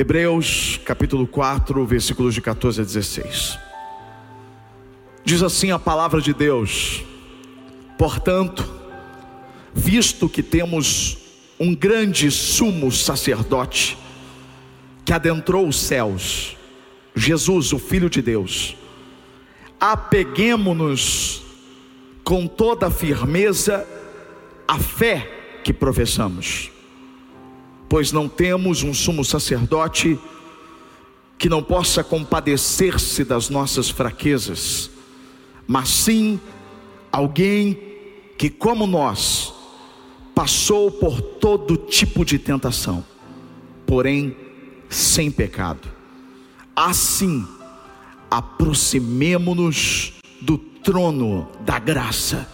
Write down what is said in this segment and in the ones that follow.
Hebreus capítulo 4, versículos de 14 a 16. Diz assim a palavra de Deus: Portanto, visto que temos um grande sumo sacerdote que adentrou os céus, Jesus, o Filho de Deus, apeguemo-nos com toda firmeza à fé que professamos, pois não temos um sumo sacerdote que não possa compadecer-se das nossas fraquezas, mas sim alguém que, como nós, passou por todo tipo de tentação, porém sem pecado. Assim, aproximemo-nos do trono da graça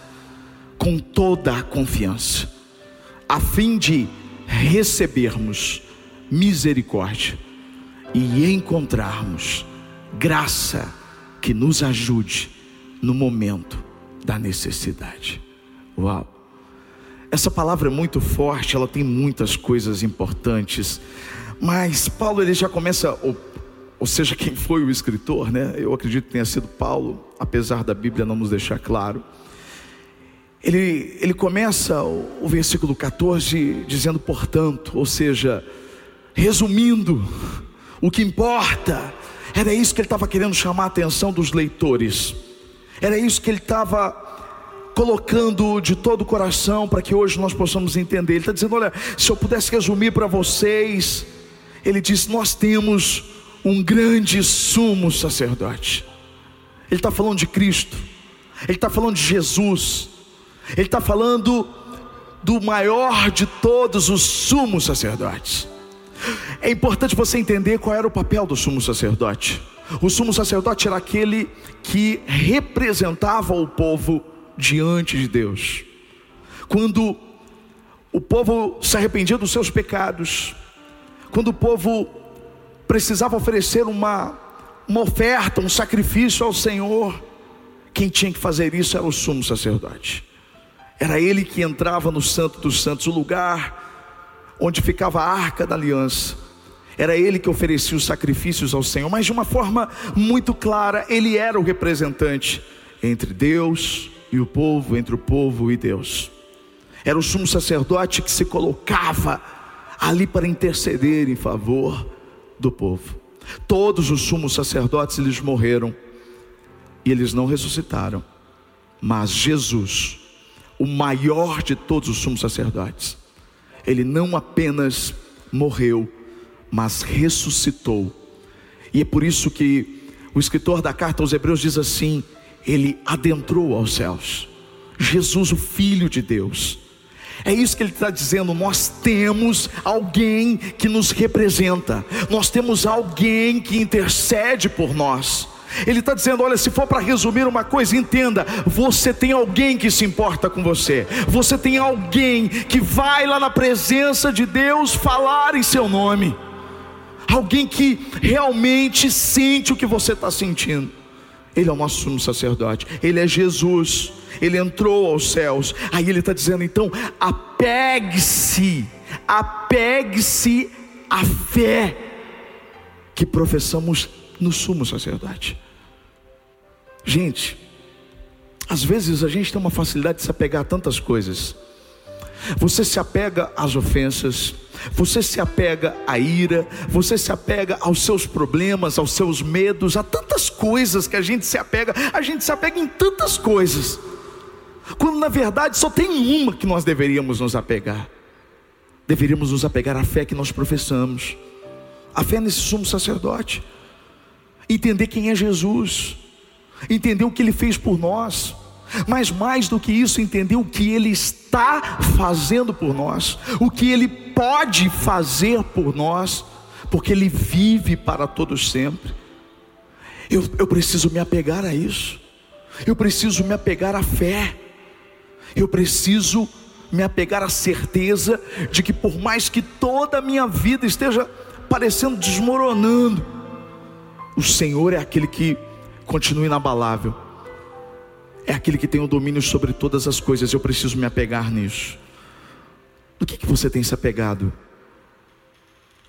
com toda a confiança, a fim de recebermos misericórdia e encontrarmos graça que nos ajude no momento da necessidade. Uau! Essa palavra é muito forte, ela tem muitas coisas importantes, mas Paulo ele já começa, ou, ou seja, quem foi o escritor, né? Eu acredito que tenha sido Paulo, apesar da Bíblia não nos deixar claro. Ele, ele começa o, o versículo 14 dizendo, portanto, ou seja, resumindo, o que importa, era isso que ele estava querendo chamar a atenção dos leitores, era isso que ele estava colocando de todo o coração para que hoje nós possamos entender. Ele está dizendo: olha, se eu pudesse resumir para vocês, ele diz: nós temos um grande sumo sacerdote. Ele está falando de Cristo, ele está falando de Jesus, ele está falando do maior de todos os sumos sacerdotes. É importante você entender qual era o papel do sumo sacerdote. O sumo sacerdote era aquele que representava o povo diante de Deus. Quando o povo se arrependia dos seus pecados, quando o povo precisava oferecer uma, uma oferta, um sacrifício ao Senhor, quem tinha que fazer isso era o sumo sacerdote. Era ele que entrava no Santo dos Santos, o lugar onde ficava a arca da aliança. Era ele que oferecia os sacrifícios ao Senhor, mas de uma forma muito clara, ele era o representante entre Deus e o povo, entre o povo e Deus. Era o sumo sacerdote que se colocava ali para interceder em favor do povo. Todos os sumos sacerdotes eles morreram e eles não ressuscitaram. Mas Jesus, o maior de todos os sumos sacerdotes, ele não apenas morreu, mas ressuscitou. E é por isso que o escritor da carta aos Hebreus diz assim: ele adentrou aos céus. Jesus, o Filho de Deus. É isso que ele está dizendo. Nós temos alguém que nos representa, nós temos alguém que intercede por nós. Ele está dizendo: olha, se for para resumir uma coisa, entenda: você tem alguém que se importa com você, você tem alguém que vai lá na presença de Deus falar em seu nome, alguém que realmente sente o que você está sentindo. Ele é o nosso sumo sacerdote, Ele é Jesus, Ele entrou aos céus. Aí Ele está dizendo: então, apegue-se, apegue-se à fé que professamos no sumo sacerdote. Gente, às vezes a gente tem uma facilidade de se apegar a tantas coisas. Você se apega às ofensas, você se apega à ira, você se apega aos seus problemas, aos seus medos, a tantas coisas que a gente se apega, a gente se apega em tantas coisas, quando na verdade só tem uma que nós deveríamos nos apegar. Deveríamos nos apegar à fé que nós professamos, a fé nesse sumo sacerdote, entender quem é Jesus, entender o que ele fez por nós mas mais do que isso, entender o que Ele está fazendo por nós, o que Ele pode fazer por nós, porque Ele vive para todos sempre. Eu, eu preciso me apegar a isso, eu preciso me apegar à fé, eu preciso me apegar à certeza de que, por mais que toda a minha vida esteja parecendo desmoronando, o Senhor é aquele que continua inabalável é aquele que tem o domínio sobre todas as coisas. Eu preciso me apegar nisso. Do que, que você tem se apegado?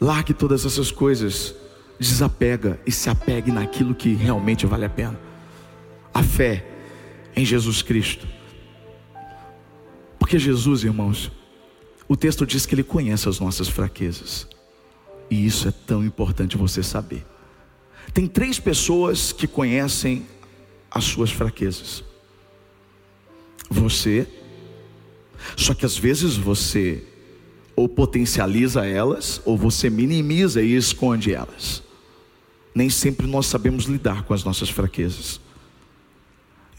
Largue todas essas coisas, desapega e se apegue naquilo que realmente vale a pena. A fé em Jesus Cristo. Porque Jesus, irmãos, o texto diz que Ele conhece as nossas fraquezas. E isso é tão importante você saber. Tem três pessoas que conhecem as suas fraquezas. Você, só que às vezes você ou potencializa elas, ou você minimiza e esconde elas. Nem sempre nós sabemos lidar com as nossas fraquezas.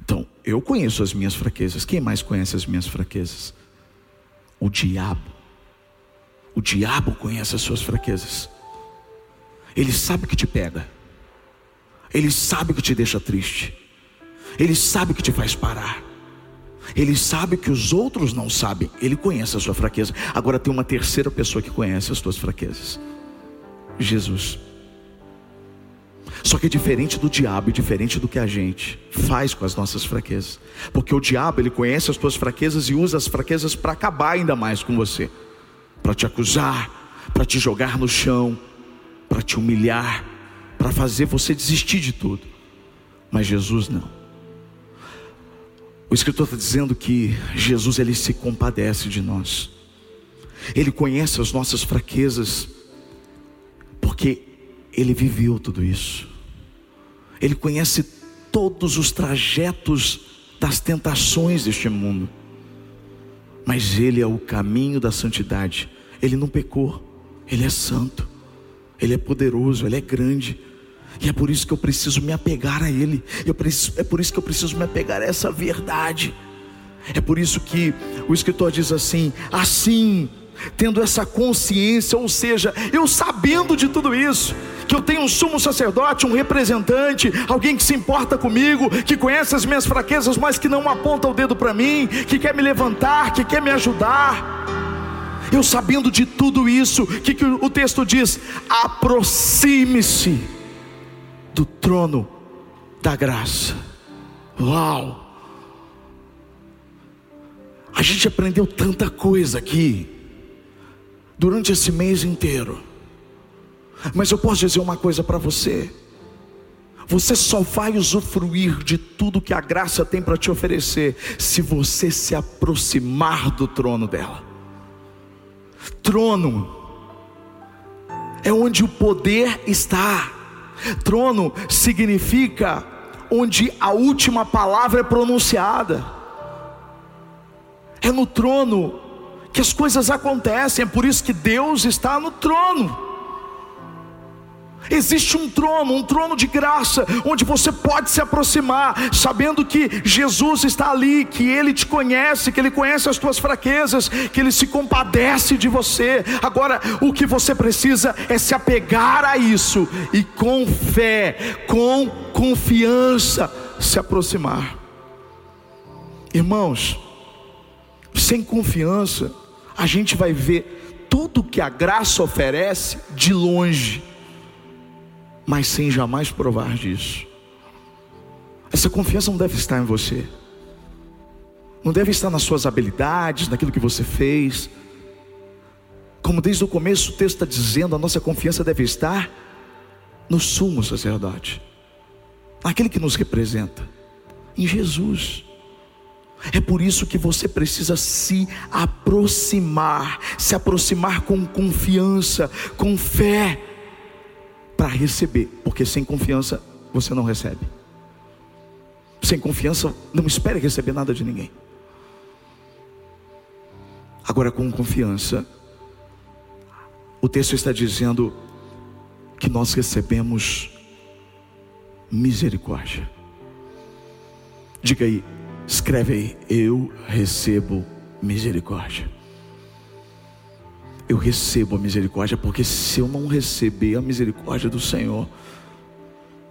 Então, eu conheço as minhas fraquezas. Quem mais conhece as minhas fraquezas? O diabo. O diabo conhece as suas fraquezas. Ele sabe que te pega. Ele sabe que te deixa triste. Ele sabe que te faz parar. Ele sabe que os outros não sabem. Ele conhece a sua fraqueza. Agora tem uma terceira pessoa que conhece as tuas fraquezas: Jesus. Só que é diferente do diabo e diferente do que a gente faz com as nossas fraquezas. Porque o diabo, ele conhece as tuas fraquezas e usa as fraquezas para acabar ainda mais com você, para te acusar, para te jogar no chão, para te humilhar, para fazer você desistir de tudo. Mas Jesus não. O escritor está dizendo que Jesus ele se compadece de nós. Ele conhece as nossas fraquezas, porque ele viveu tudo isso. Ele conhece todos os trajetos das tentações deste mundo. Mas ele é o caminho da santidade. Ele não pecou. Ele é santo. Ele é poderoso, ele é grande. E é por isso que eu preciso me apegar a Ele. Preciso, é por isso que eu preciso me apegar a essa verdade. É por isso que o escritor diz assim: assim, tendo essa consciência, ou seja, eu sabendo de tudo isso, que eu tenho um sumo sacerdote, um representante, alguém que se importa comigo, que conhece as minhas fraquezas, mas que não aponta o dedo para mim, que quer me levantar, que quer me ajudar. Eu sabendo de tudo isso, o que, que o texto diz? Aproxime-se do trono da graça. Uau! A gente aprendeu tanta coisa aqui durante esse mês inteiro. Mas eu posso dizer uma coisa para você. Você só vai usufruir de tudo que a graça tem para te oferecer se você se aproximar do trono dela. Trono é onde o poder está. Trono significa onde a última palavra é pronunciada. É no trono que as coisas acontecem, é por isso que Deus está no trono. Existe um trono, um trono de graça, onde você pode se aproximar, sabendo que Jesus está ali, que Ele te conhece, que Ele conhece as tuas fraquezas, que Ele se compadece de você. Agora, o que você precisa é se apegar a isso e com fé, com confiança, se aproximar. Irmãos, sem confiança, a gente vai ver tudo que a graça oferece de longe mas sem jamais provar disso. Essa confiança não deve estar em você, não deve estar nas suas habilidades, naquilo que você fez. Como desde o começo o texto está dizendo, a nossa confiança deve estar no sumo sacerdote, naquele que nos representa, em Jesus. É por isso que você precisa se aproximar, se aproximar com confiança, com fé para receber, porque sem confiança você não recebe. Sem confiança, não espere receber nada de ninguém. Agora, com confiança, o texto está dizendo que nós recebemos misericórdia. Diga aí, escreve aí, eu recebo misericórdia eu recebo a misericórdia, porque se eu não receber a misericórdia do Senhor,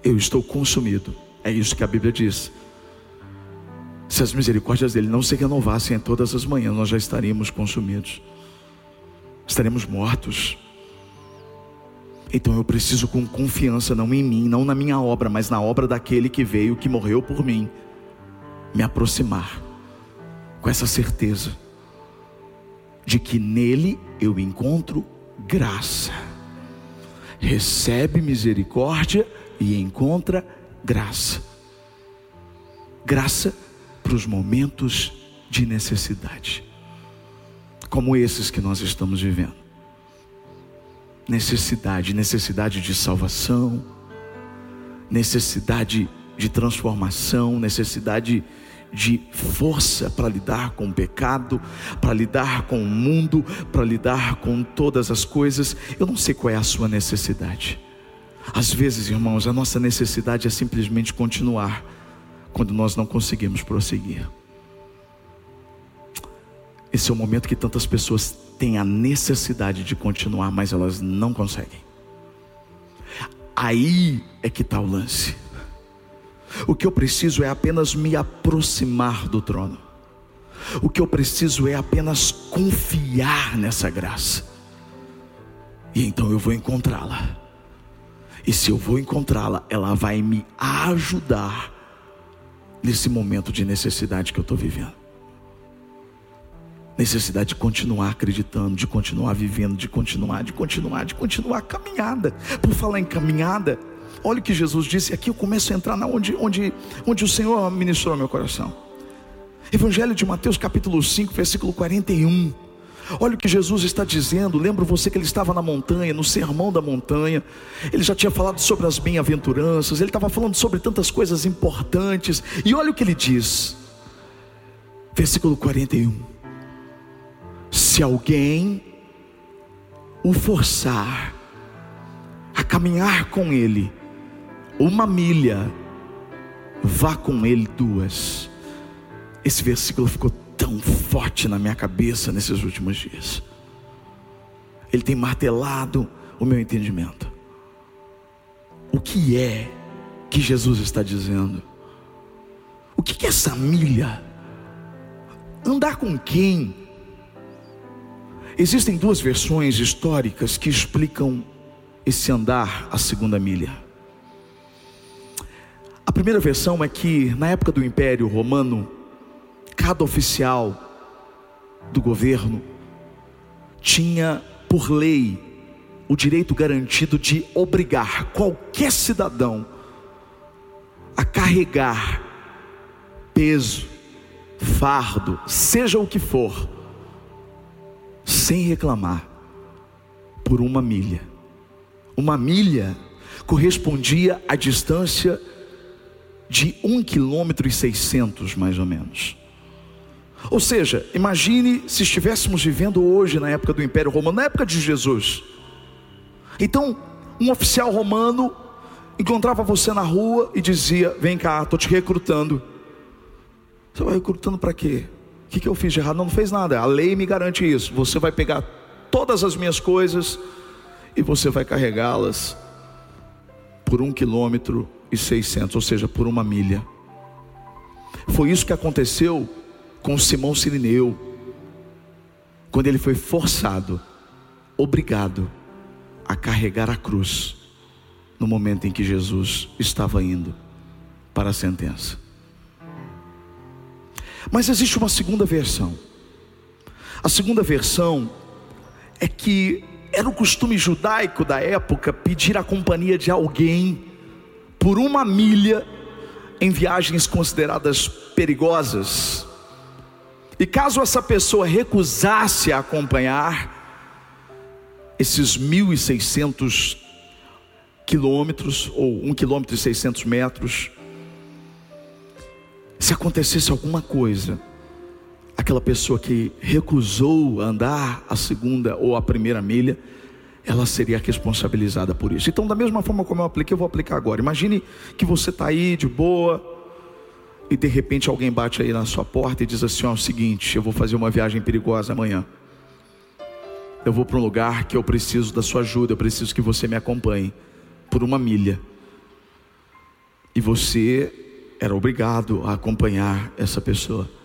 eu estou consumido. É isso que a Bíblia diz. Se as misericórdias dele não se renovassem em todas as manhãs, nós já estaríamos consumidos, estaremos mortos. Então eu preciso com confiança, não em mim, não na minha obra, mas na obra daquele que veio, que morreu por mim, me aproximar com essa certeza de que nele eu encontro graça. recebe misericórdia e encontra graça. Graça para os momentos de necessidade, como esses que nós estamos vivendo. Necessidade, necessidade de salvação, necessidade de transformação, necessidade de força para lidar com o pecado, para lidar com o mundo, para lidar com todas as coisas. Eu não sei qual é a sua necessidade. Às vezes, irmãos, a nossa necessidade é simplesmente continuar quando nós não conseguimos prosseguir. Esse é o momento que tantas pessoas têm a necessidade de continuar, mas elas não conseguem. Aí é que está o lance. O que eu preciso é apenas me aproximar do trono. O que eu preciso é apenas confiar nessa graça. E então eu vou encontrá-la. E se eu vou encontrá-la, ela vai me ajudar nesse momento de necessidade que eu estou vivendo. Necessidade de continuar acreditando, de continuar vivendo, de continuar, de continuar, de continuar a caminhada. Por falar em caminhada, olha o que Jesus disse, aqui eu começo a entrar na onde, onde, onde o Senhor ministrou meu coração. Evangelho de Mateus capítulo 5, versículo 41. Olha o que Jesus está dizendo. Lembro você que ele estava na montanha, no sermão da montanha. Ele já tinha falado sobre as bem-aventuranças. Ele estava falando sobre tantas coisas importantes. E olha o que ele diz. Versículo 41. Se alguém o forçar caminhar com ele uma milha, vá com ele duas. Esse versículo ficou tão forte na minha cabeça nesses últimos dias. Ele tem martelado o meu entendimento. O que é que Jesus está dizendo? O que é essa milha? Andar com quem? Existem duas versões históricas que explicam esse andar a segunda milha. A primeira versão é que na época do Império Romano cada oficial do governo tinha, por lei, o direito garantido de obrigar qualquer cidadão a carregar peso, fardo, seja o que for, sem reclamar, por uma milha. Uma milha correspondia à distância de um quilômetro e seiscentos, mais ou menos. Ou seja, imagine se estivéssemos vivendo hoje na época do Império Romano, na época de Jesus. Então, um oficial romano encontrava você na rua e dizia: Vem cá, estou te recrutando. Você vai recrutando para quê? O que, que eu fiz de errado? Não, não fez nada. A lei me garante isso. Você vai pegar todas as minhas coisas e você vai carregá-las por um quilômetro e seiscentos, ou seja, por uma milha. Foi isso que aconteceu com Simão Sirineu, quando ele foi forçado, obrigado a carregar a cruz, no momento em que Jesus estava indo para a sentença. Mas existe uma segunda versão. A segunda versão é que era o costume judaico da época pedir a companhia de alguém por uma milha em viagens consideradas perigosas. E caso essa pessoa recusasse a acompanhar esses 1.600 quilômetros, ou 1 quilômetro e 600 metros, se acontecesse alguma coisa, aquela pessoa que recusou andar a segunda ou a primeira milha, ela seria responsabilizada por isso. Então, da mesma forma como eu apliquei, eu vou aplicar agora. Imagine que você está aí de boa, e de repente alguém bate aí na sua porta e diz assim: ó, é o seguinte, eu vou fazer uma viagem perigosa amanhã. Eu vou para um lugar que eu preciso da sua ajuda, eu preciso que você me acompanhe por uma milha. E você era obrigado a acompanhar essa pessoa.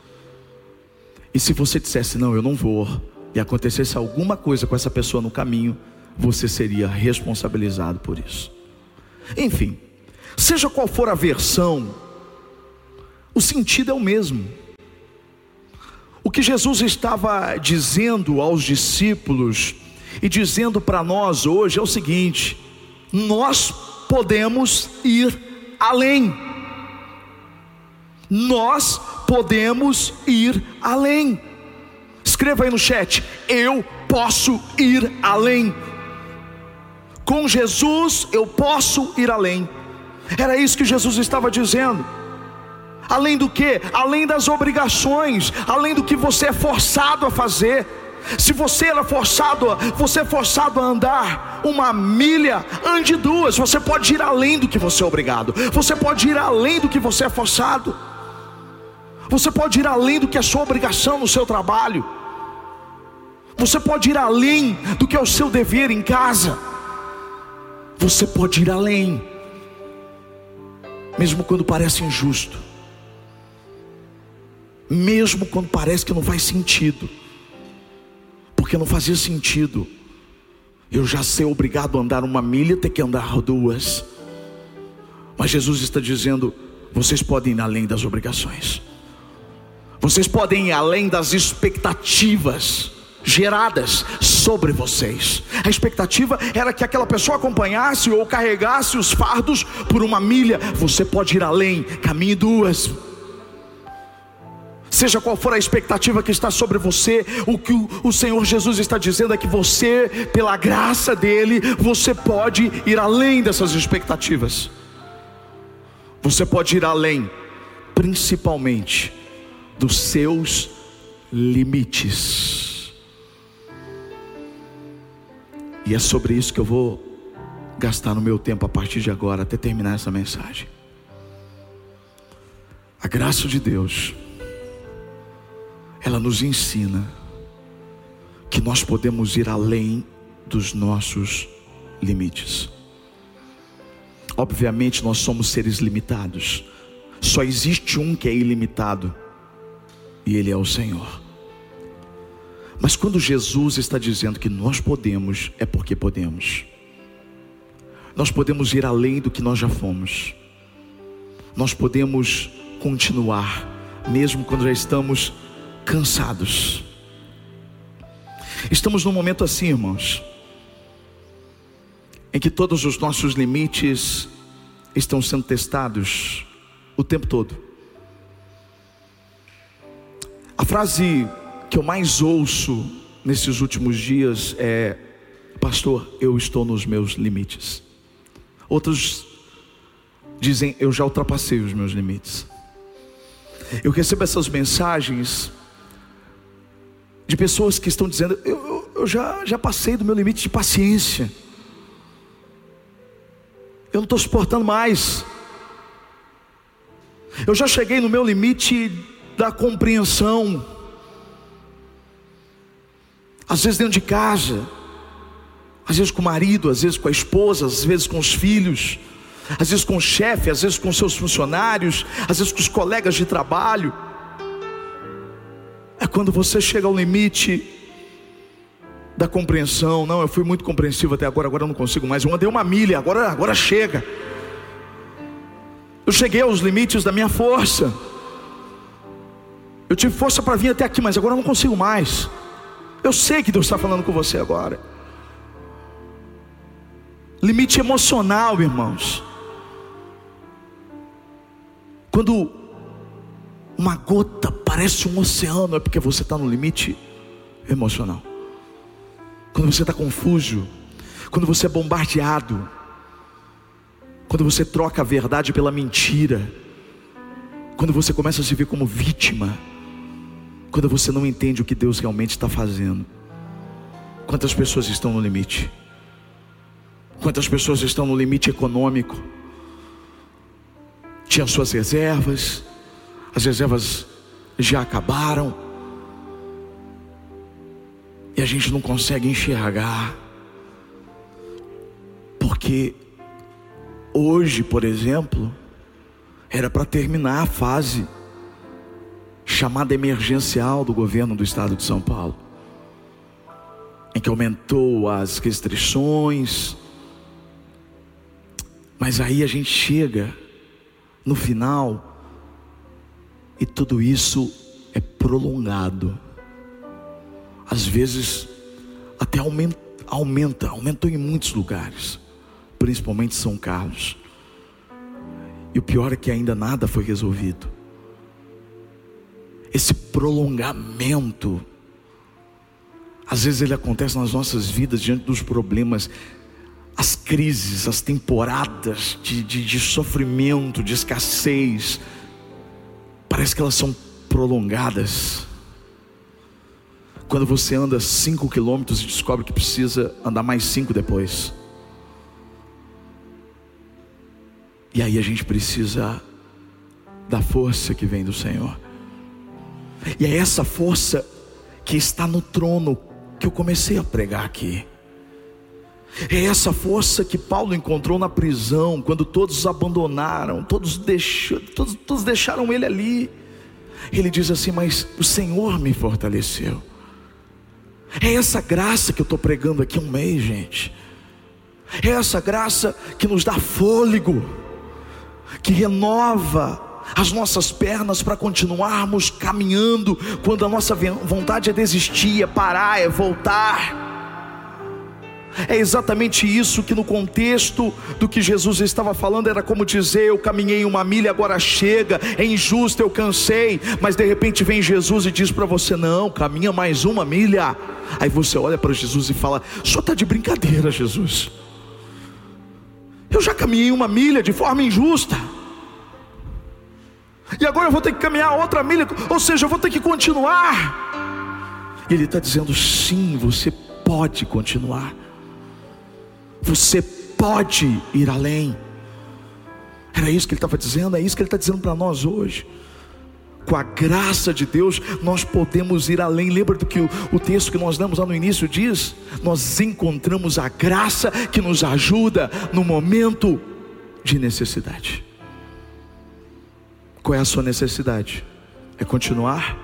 E se você dissesse não, eu não vou, e acontecesse alguma coisa com essa pessoa no caminho, você seria responsabilizado por isso. Enfim, seja qual for a versão o sentido é o mesmo. O que Jesus estava dizendo aos discípulos e dizendo para nós hoje é o seguinte: nós podemos ir além. Nós podemos ir além. Escreva aí no chat: eu posso ir além. Com Jesus eu posso ir além. Era isso que Jesus estava dizendo. Além do que? Além das obrigações, além do que você é forçado a fazer. Se você era forçado, você é forçado a andar uma milha, ande duas. Você pode ir além do que você é obrigado. Você pode ir além do que você é forçado. Você pode ir além do que é sua obrigação no seu trabalho. Você pode ir além do que é o seu dever em casa. Você pode ir além, mesmo quando parece injusto, mesmo quando parece que não faz sentido, porque não fazia sentido. Eu já ser obrigado a andar uma milha, ter que andar duas. Mas Jesus está dizendo: vocês podem ir além das obrigações, vocês podem ir além das expectativas geradas sobre vocês. A expectativa era que aquela pessoa acompanhasse ou carregasse os fardos por uma milha. Você pode ir além, caminhe duas. Seja qual for a expectativa que está sobre você, o que o Senhor Jesus está dizendo é que você, pela graça dele, você pode ir além dessas expectativas. Você pode ir além, principalmente dos seus limites. E é sobre isso que eu vou gastar no meu tempo a partir de agora, até terminar essa mensagem. A graça de Deus, ela nos ensina que nós podemos ir além dos nossos limites. Obviamente, nós somos seres limitados, só existe um que é ilimitado, e Ele é o Senhor. Mas quando Jesus está dizendo que nós podemos, é porque podemos. Nós podemos ir além do que nós já fomos. Nós podemos continuar, mesmo quando já estamos cansados. Estamos num momento assim, irmãos, em que todos os nossos limites estão sendo testados o tempo todo. A frase que eu mais ouço nesses últimos dias é: Pastor, eu estou nos meus limites. Outros dizem: Eu já ultrapassei os meus limites. Eu recebo essas mensagens de pessoas que estão dizendo: Eu, eu, eu já, já passei do meu limite de paciência. Eu não estou suportando mais. Eu já cheguei no meu limite da compreensão às vezes dentro de casa, às vezes com o marido, às vezes com a esposa, às vezes com os filhos, às vezes com o chefe, às vezes com seus funcionários, às vezes com os colegas de trabalho. É quando você chega ao limite da compreensão. Não, eu fui muito compreensivo até agora, agora eu não consigo mais. Eu andei uma milha, agora, agora chega. Eu cheguei aos limites da minha força. Eu tive força para vir até aqui, mas agora eu não consigo mais. Eu sei que Deus está falando com você agora. Limite emocional, irmãos. Quando uma gota parece um oceano, é porque você está no limite emocional. Quando você está confuso, quando você é bombardeado, quando você troca a verdade pela mentira, quando você começa a se ver como vítima, quando você não entende o que Deus realmente está fazendo. Quantas pessoas estão no limite? Quantas pessoas estão no limite econômico? Tinham suas reservas, as reservas já acabaram, e a gente não consegue enxergar, porque hoje, por exemplo, era para terminar a fase chamada emergencial do governo do estado de São Paulo, em que aumentou as restrições, mas aí a gente chega no final e tudo isso é prolongado, às vezes até aumenta, aumenta aumentou em muitos lugares principalmente São Carlos. E o pior é que ainda nada foi resolvido. Esse prolongamento, às vezes ele acontece nas nossas vidas diante dos problemas, as crises, as temporadas de, de, de sofrimento, de escassez, parece que elas são prolongadas. Quando você anda cinco quilômetros e descobre que precisa andar mais cinco depois. E aí a gente precisa da força que vem do Senhor. E é essa força que está no trono que eu comecei a pregar aqui. É essa força que Paulo encontrou na prisão, quando todos abandonaram, todos, deixou, todos, todos deixaram ele ali. Ele diz assim: Mas o Senhor me fortaleceu. É essa graça que eu estou pregando aqui um mês, gente. É essa graça que nos dá fôlego, que renova as nossas pernas para continuarmos caminhando quando a nossa vontade é desistir, é parar, é voltar. É exatamente isso que no contexto do que Jesus estava falando era como dizer: eu caminhei uma milha, agora chega, é injusto, eu cansei, mas de repente vem Jesus e diz para você: não, caminha mais uma milha. Aí você olha para Jesus e fala: só está de brincadeira, Jesus. Eu já caminhei uma milha de forma injusta. E agora eu vou ter que caminhar outra milha, ou seja, eu vou ter que continuar. Ele está dizendo: sim, você pode continuar. Você pode ir além. Era isso que ele estava dizendo, é isso que ele está dizendo para nós hoje. Com a graça de Deus, nós podemos ir além. Lembra do que o, o texto que nós lemos lá no início diz? Nós encontramos a graça que nos ajuda no momento de necessidade. Qual é a sua necessidade? É continuar?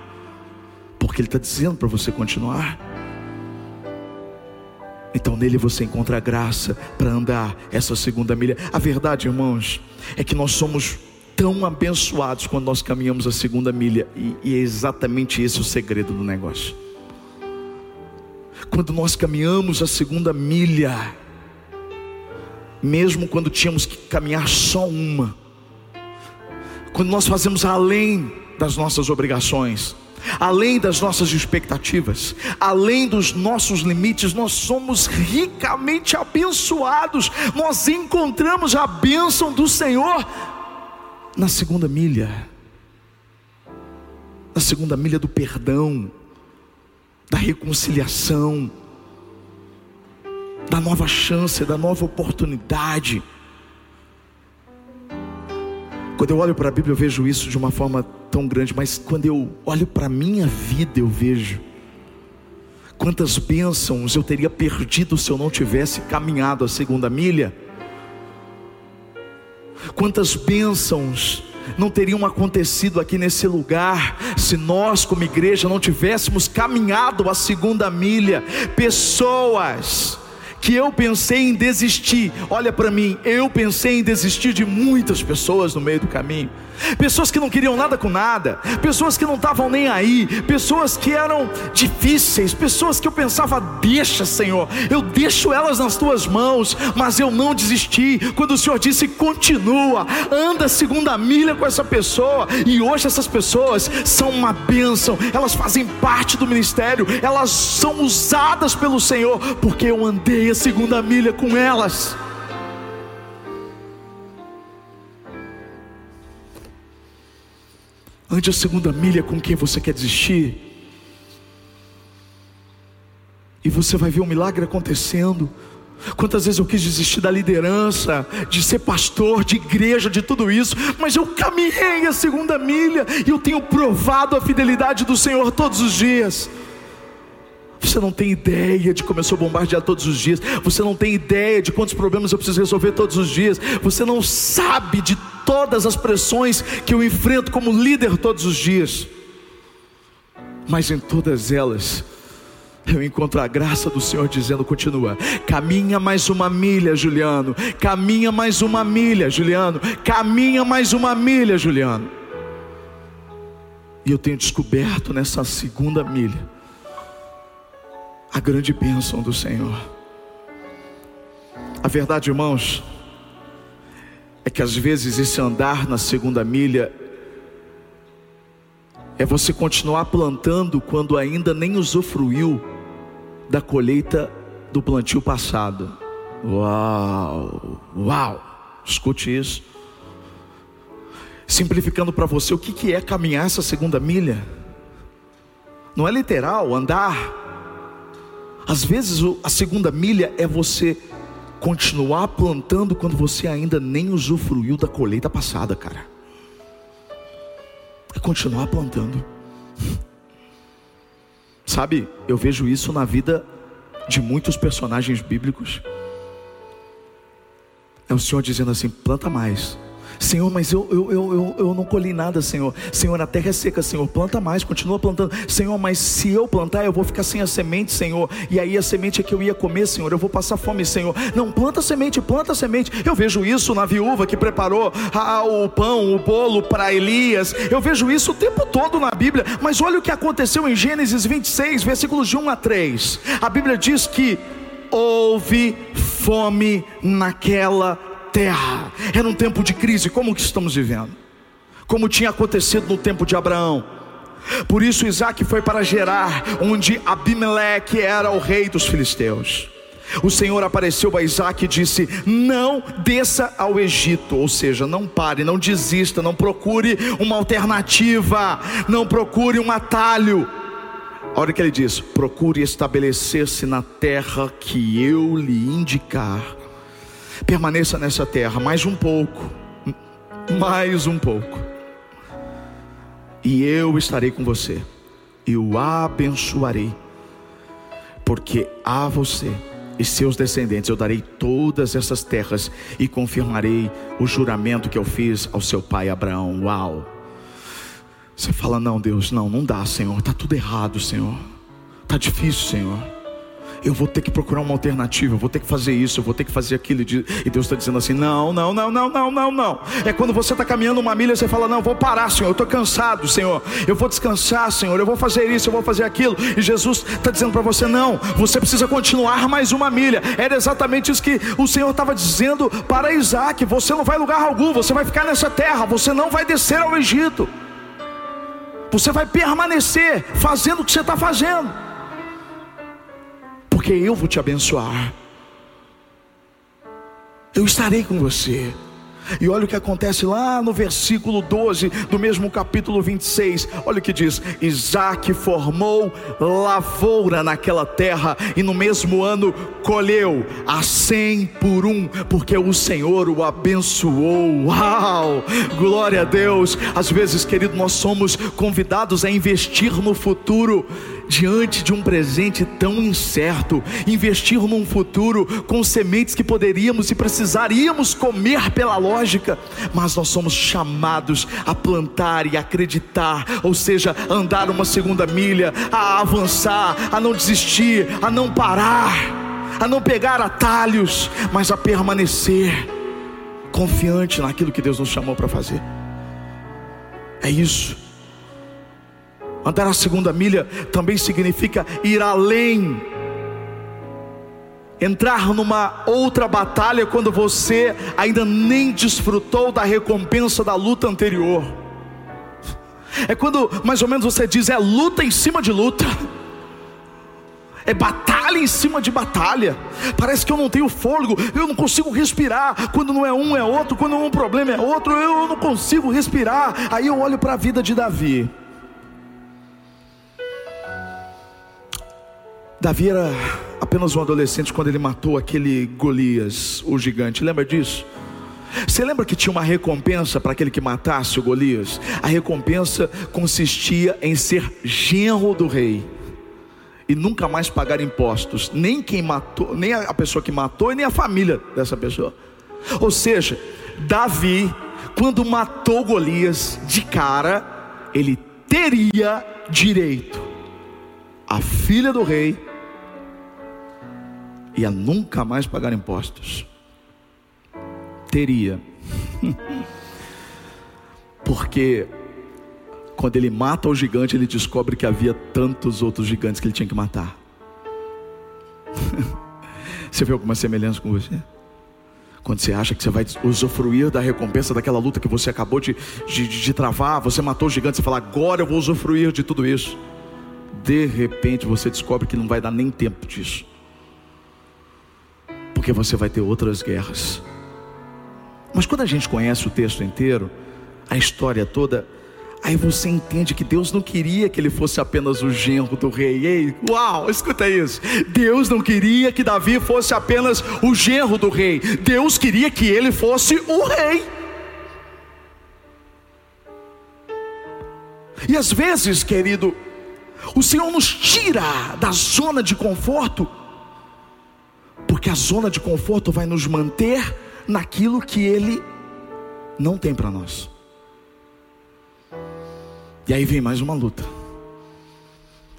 Porque Ele está dizendo para você continuar. Então nele você encontra graça para andar essa segunda milha. A verdade, irmãos, é que nós somos tão abençoados quando nós caminhamos a segunda milha, e, e é exatamente esse o segredo do negócio. Quando nós caminhamos a segunda milha, mesmo quando tínhamos que caminhar só uma, quando nós fazemos além das nossas obrigações, além das nossas expectativas, além dos nossos limites, nós somos ricamente abençoados, nós encontramos a bênção do Senhor na segunda milha, na segunda milha do perdão, da reconciliação, da nova chance, da nova oportunidade. Quando eu olho para a Bíblia, eu vejo isso de uma forma tão grande, mas quando eu olho para a minha vida, eu vejo quantas bênçãos eu teria perdido se eu não tivesse caminhado a segunda milha. Quantas bênçãos não teriam acontecido aqui nesse lugar se nós, como igreja, não tivéssemos caminhado a segunda milha. Pessoas que eu pensei em desistir. Olha para mim, eu pensei em desistir de muitas pessoas no meio do caminho pessoas que não queriam nada com nada, pessoas que não estavam nem aí, pessoas que eram difíceis, pessoas que eu pensava, deixa, Senhor, eu deixo elas nas tuas mãos, mas eu não desisti. Quando o Senhor disse, continua, anda segunda milha com essa pessoa, e hoje essas pessoas são uma bênção, elas fazem parte do ministério, elas são usadas pelo Senhor, porque eu andei a segunda milha com elas. Ande a segunda milha com quem você quer desistir. E você vai ver um milagre acontecendo. Quantas vezes eu quis desistir da liderança, de ser pastor, de igreja, de tudo isso, mas eu caminhei a segunda milha e eu tenho provado a fidelidade do Senhor todos os dias. Você não tem ideia de como eu sou bombardeado todos os dias. Você não tem ideia de quantos problemas eu preciso resolver todos os dias. Você não sabe de todas as pressões que eu enfrento como líder todos os dias. Mas em todas elas, eu encontro a graça do Senhor dizendo: continua, caminha mais uma milha, Juliano, caminha mais uma milha, Juliano, caminha mais uma milha, Juliano. E eu tenho descoberto nessa segunda milha a grande bênção do Senhor. A verdade, irmãos, é que às vezes esse andar na segunda milha é você continuar plantando quando ainda nem usufruiu da colheita do plantio passado. Uau, uau, escute isso. Simplificando para você, o que, que é caminhar essa segunda milha? Não é literal, andar. Às vezes a segunda milha é você continuar plantando quando você ainda nem usufruiu da colheita passada, cara. É continuar plantando. Sabe, eu vejo isso na vida de muitos personagens bíblicos. É o Senhor dizendo assim: planta mais Senhor, mas eu, eu, eu, eu, não colhi nada, Senhor. Senhor, a terra é seca, Senhor. Planta mais, continua plantando. Senhor, mas se eu plantar, eu vou ficar sem a semente, Senhor. E aí a semente é que eu ia comer, Senhor. Eu vou passar fome, Senhor. Não, planta semente, planta semente. Eu vejo isso na viúva que preparou o pão, o bolo para Elias. Eu vejo isso o tempo todo na Bíblia. Mas olha o que aconteceu em Gênesis 26, versículos de 1 a 3. A Bíblia diz que houve fome naquela terra. Era um tempo de crise, como que estamos vivendo? Como tinha acontecido no tempo de Abraão. Por isso Isaac foi para Gerar, onde Abimeleque era o rei dos filisteus. O Senhor apareceu a Isaac e disse: Não desça ao Egito, ou seja, não pare, não desista, não procure uma alternativa, não procure um atalho. Olha o que ele diz: procure estabelecer-se na terra que eu lhe indicar Permaneça nessa terra mais um pouco, mais um pouco, e eu estarei com você, eu abençoarei, porque a você e seus descendentes eu darei todas essas terras e confirmarei o juramento que eu fiz ao seu pai Abraão. Uau! Você fala, não, Deus, não, não dá, Senhor, está tudo errado, Senhor, está difícil, Senhor eu vou ter que procurar uma alternativa, eu vou ter que fazer isso, eu vou ter que fazer aquilo. E Deus está dizendo assim: não, não, não, não, não, não, não. É quando você está caminhando uma milha, você fala: não, vou parar, Senhor, eu estou cansado, Senhor, eu vou descansar, Senhor, eu vou fazer isso, eu vou fazer aquilo. E Jesus está dizendo para você: não, você precisa continuar mais uma milha. Era exatamente isso que o Senhor estava dizendo para Isaac: você não vai lugar algum, você vai ficar nessa terra, você não vai descer ao Egito. Você vai permanecer fazendo o que você está fazendo porque eu vou te abençoar. Eu estarei com você. E olha o que acontece lá no versículo 12 do mesmo capítulo 26. Olha o que diz: Isaac formou lavoura naquela terra e no mesmo ano colheu a cem por um, porque o Senhor o abençoou. Uau! Glória a Deus. Às vezes, querido, nós somos convidados a investir no futuro diante de um presente tão incerto, investir num futuro com sementes que poderíamos e precisaríamos comer pela lógica, mas nós somos chamados a plantar e acreditar, ou seja, andar uma segunda milha, a avançar, a não desistir, a não parar, a não pegar atalhos, mas a permanecer confiante naquilo que Deus nos chamou para fazer. É isso. Andar a segunda milha também significa ir além. Entrar numa outra batalha quando você ainda nem desfrutou da recompensa da luta anterior. É quando mais ou menos você diz: é luta em cima de luta. É batalha em cima de batalha. Parece que eu não tenho fôlego, eu não consigo respirar. Quando não é um, é outro. Quando um problema é outro, eu não consigo respirar. Aí eu olho para a vida de Davi. Davi era apenas um adolescente quando ele matou aquele Golias, o gigante. Lembra disso? Você lembra que tinha uma recompensa para aquele que matasse o Golias? A recompensa consistia em ser genro do rei e nunca mais pagar impostos, nem quem matou, nem a pessoa que matou e nem a família dessa pessoa. Ou seja, Davi, quando matou Golias de cara, ele teria direito a filha do rei ia nunca mais pagar impostos. Teria. Porque quando ele mata o gigante, ele descobre que havia tantos outros gigantes que ele tinha que matar. Você vê alguma semelhança com você? Quando você acha que você vai usufruir da recompensa daquela luta que você acabou de, de, de travar, você matou o gigante, você fala, agora eu vou usufruir de tudo isso. De repente você descobre que não vai dar nem tempo disso. Porque você vai ter outras guerras. Mas quando a gente conhece o texto inteiro, a história toda, Aí você entende que Deus não queria que ele fosse apenas o genro do rei. Ei, uau, escuta isso. Deus não queria que Davi fosse apenas o genro do rei. Deus queria que ele fosse o rei. E às vezes, querido, o Senhor nos tira da zona de conforto, porque a zona de conforto vai nos manter naquilo que Ele não tem para nós. E aí vem mais uma luta.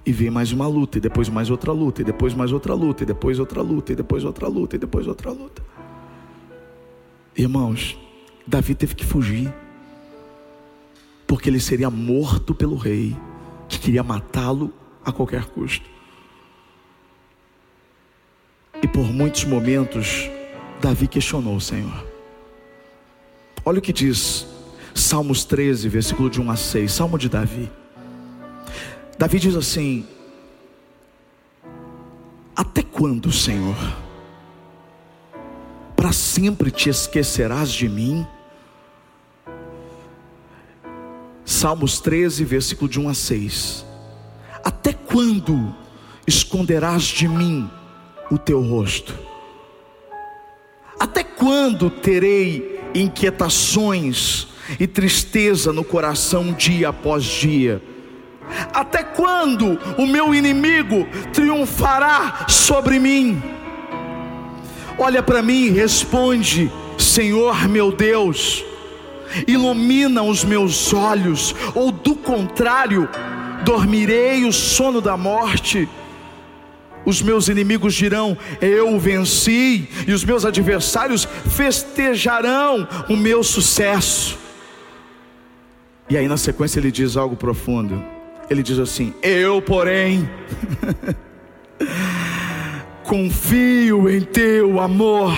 E vem mais uma luta, e depois mais outra luta, e depois mais outra luta, e depois outra luta, e depois outra luta, e depois outra luta. Irmãos, Davi teve que fugir, porque ele seria morto pelo rei, que queria matá-lo a qualquer custo. E por muitos momentos, Davi questionou o Senhor. Olha o que diz Salmos 13, versículo de 1 a 6, Salmo de Davi. Davi diz assim: Até quando, Senhor? Para sempre te esquecerás de mim? Salmos 13, versículo de 1 a 6. Até quando esconderás de mim o teu rosto? Até quando terei inquietações e tristeza no coração dia após dia. Até quando o meu inimigo triunfará sobre mim? Olha para mim e responde: Senhor meu Deus, ilumina os meus olhos, ou do contrário, dormirei o sono da morte. Os meus inimigos dirão: Eu venci, e os meus adversários festejarão o meu sucesso. E aí na sequência ele diz algo profundo. Ele diz assim: Eu, porém, confio em teu amor.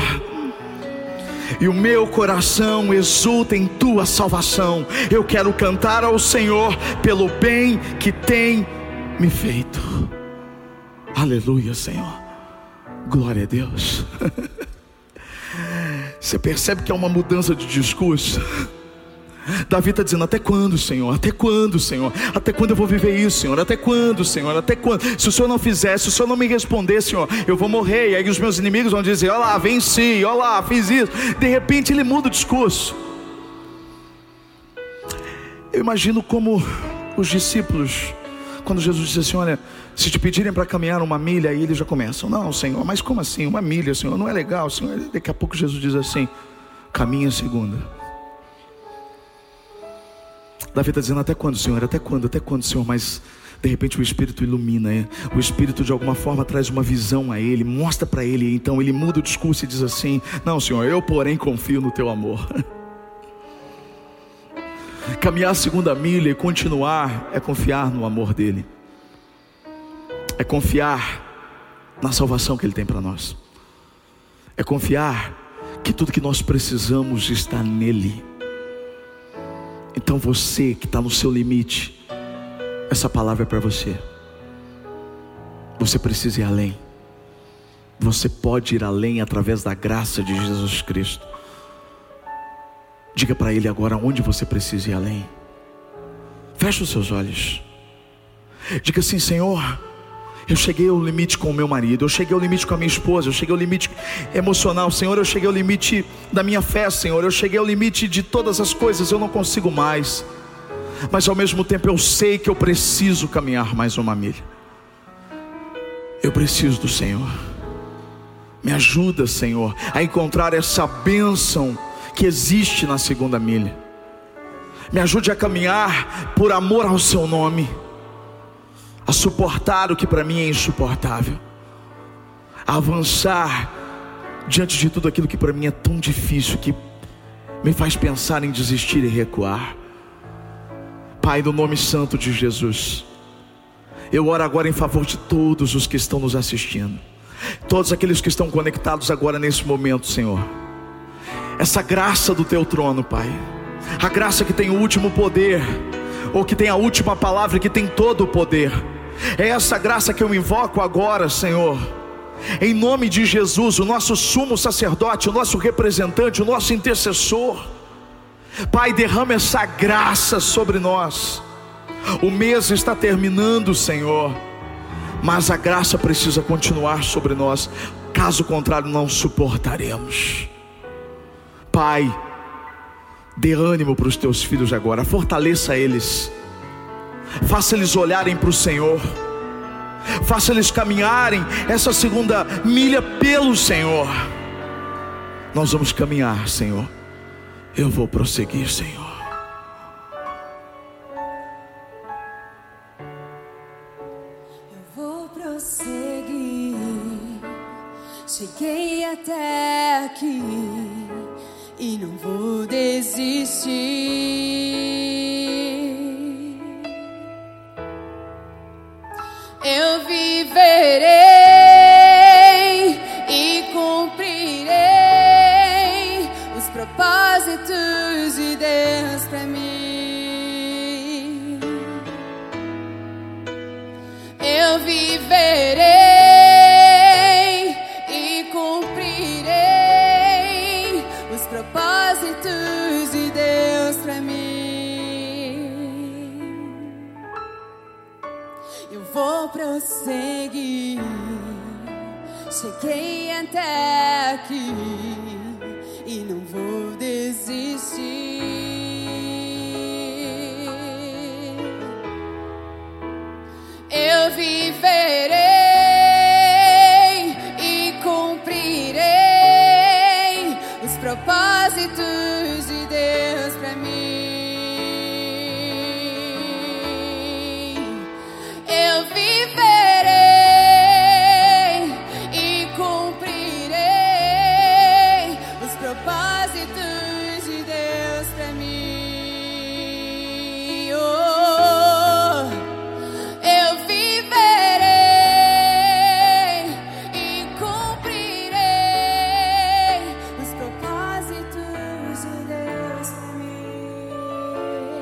E o meu coração exulta em tua salvação. Eu quero cantar ao Senhor pelo bem que tem me feito. Aleluia, Senhor. Glória a Deus. Você percebe que é uma mudança de discurso? Davi está dizendo: Até quando, Senhor? Até quando, Senhor? Até quando eu vou viver isso, Senhor? Até quando, Senhor? Até quando? Se o Senhor não fizer, se o Senhor não me responder, Senhor, eu vou morrer. E aí os meus inimigos vão dizer: Olha lá, venci, olha lá, fiz isso. De repente ele muda o discurso. Eu imagino como os discípulos, quando Jesus disse assim: Olha, se te pedirem para caminhar uma milha, aí eles já começam: Não, Senhor, mas como assim? Uma milha, Senhor, não é legal, Senhor. Daqui a pouco Jesus diz assim: Caminha segunda. Davi está dizendo: Até quando, Senhor? Até quando? Até quando, Senhor? Mas de repente o Espírito ilumina, é? o Espírito de alguma forma traz uma visão a ele, mostra para ele, então ele muda o discurso e diz assim: Não, Senhor, eu porém confio no teu amor. Caminhar a segunda milha e continuar é confiar no amor dele, é confiar na salvação que ele tem para nós, é confiar que tudo que nós precisamos está nele. Então você que está no seu limite, essa palavra é para você. Você precisa ir além. Você pode ir além através da graça de Jesus Cristo. Diga para Ele agora onde você precisa ir além. Feche os seus olhos. Diga assim, Senhor. Eu cheguei ao limite com o meu marido, eu cheguei ao limite com a minha esposa, eu cheguei ao limite emocional, Senhor, eu cheguei ao limite da minha fé, Senhor, eu cheguei ao limite de todas as coisas, eu não consigo mais. Mas ao mesmo tempo eu sei que eu preciso caminhar mais uma milha. Eu preciso do Senhor. Me ajuda, Senhor, a encontrar essa bênção que existe na segunda milha. Me ajude a caminhar por amor ao seu nome a suportar o que para mim é insuportável, a avançar diante de tudo aquilo que para mim é tão difícil, que me faz pensar em desistir e recuar. Pai, no nome santo de Jesus, eu oro agora em favor de todos os que estão nos assistindo, todos aqueles que estão conectados agora nesse momento, Senhor. Essa graça do teu trono, Pai. A graça que tem o último poder, ou que tem a última palavra, que tem todo o poder. É essa graça que eu invoco agora, Senhor. Em nome de Jesus, o nosso sumo sacerdote, o nosso representante, o nosso intercessor. Pai, derrama essa graça sobre nós. O mês está terminando, Senhor, mas a graça precisa continuar sobre nós, caso contrário, não suportaremos. Pai, dê ânimo para os teus filhos agora, fortaleça eles, faça eles olharem para o Senhor, faça eles caminharem essa segunda milha pelo Senhor. Nós vamos caminhar, Senhor. Eu vou prosseguir, Senhor. Cheguei até aqui não vou desistir.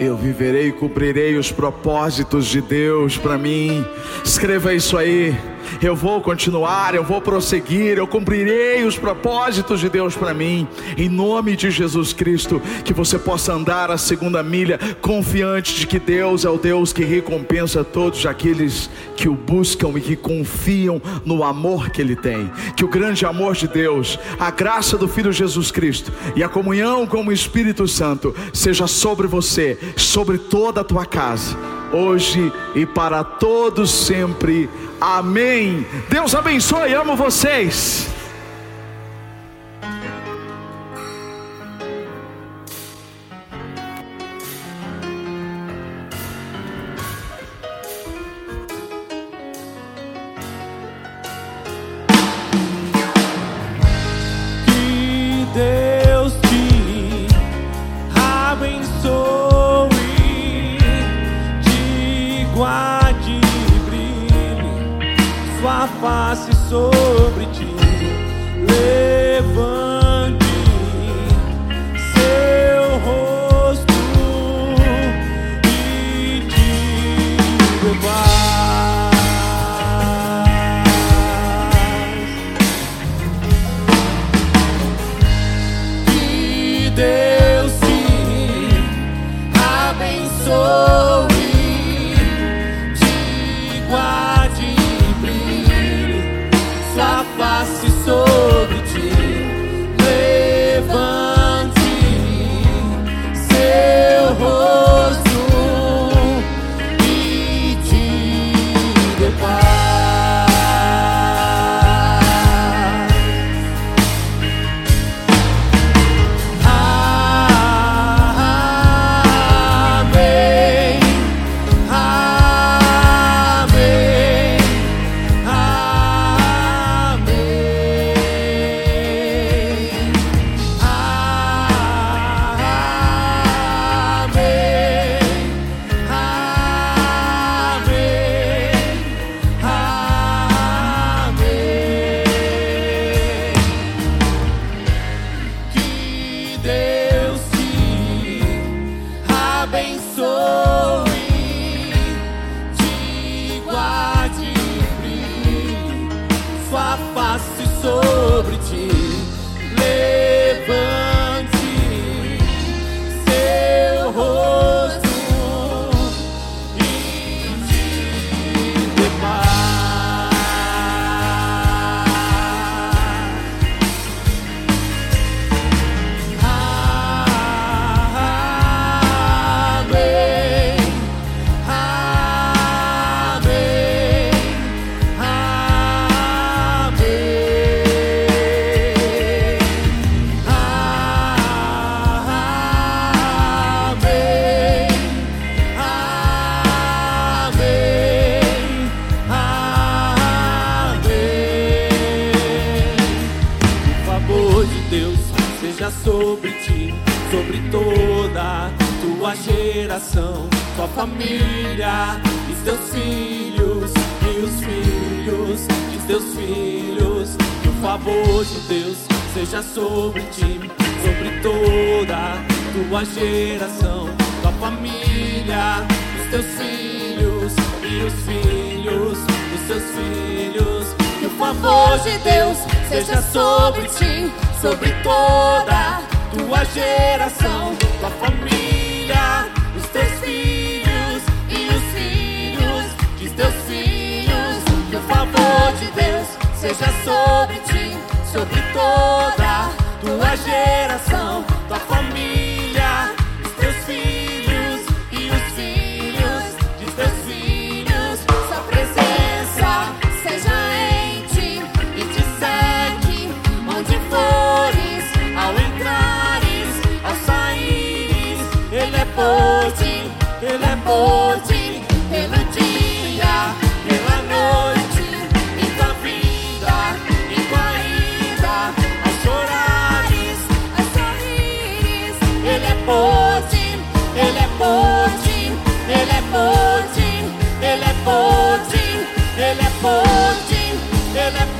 Eu viverei e cumprirei os propósitos de Deus para mim. Escreva isso aí. Eu vou continuar, eu vou prosseguir, eu cumprirei os propósitos de Deus para mim. Em nome de Jesus Cristo, que você possa andar a segunda milha confiante de que Deus é o Deus que recompensa todos aqueles que o buscam e que confiam no amor que ele tem. Que o grande amor de Deus, a graça do Filho Jesus Cristo e a comunhão com o Espírito Santo seja sobre você, sobre toda a tua casa hoje e para todos sempre. Amém. Deus abençoe, amo vocês. aguarde de brilhe sua face sobre ti. levanta. E os filhos dos teus filhos. Que o favor de Deus seja sobre ti, sobre toda tua geração, tua família, os teus filhos e os filhos de teus filhos. Que o favor de Deus seja sobre ti, sobre toda tua geração,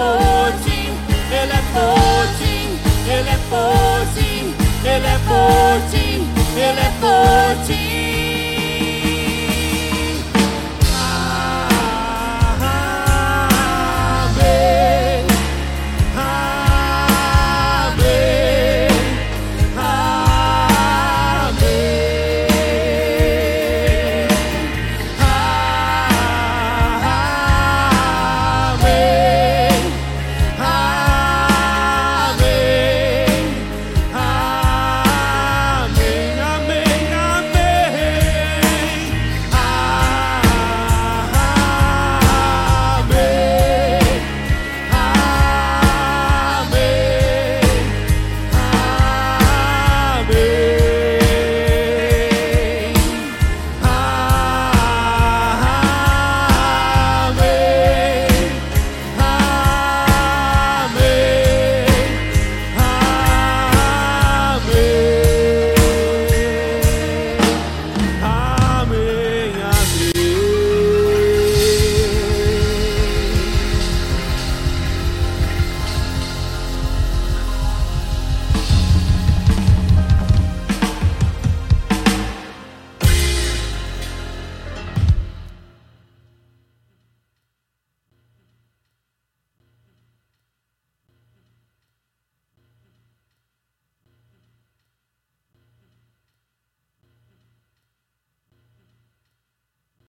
forte, ele é forte, ele é forte, ele é forte, ele é forte.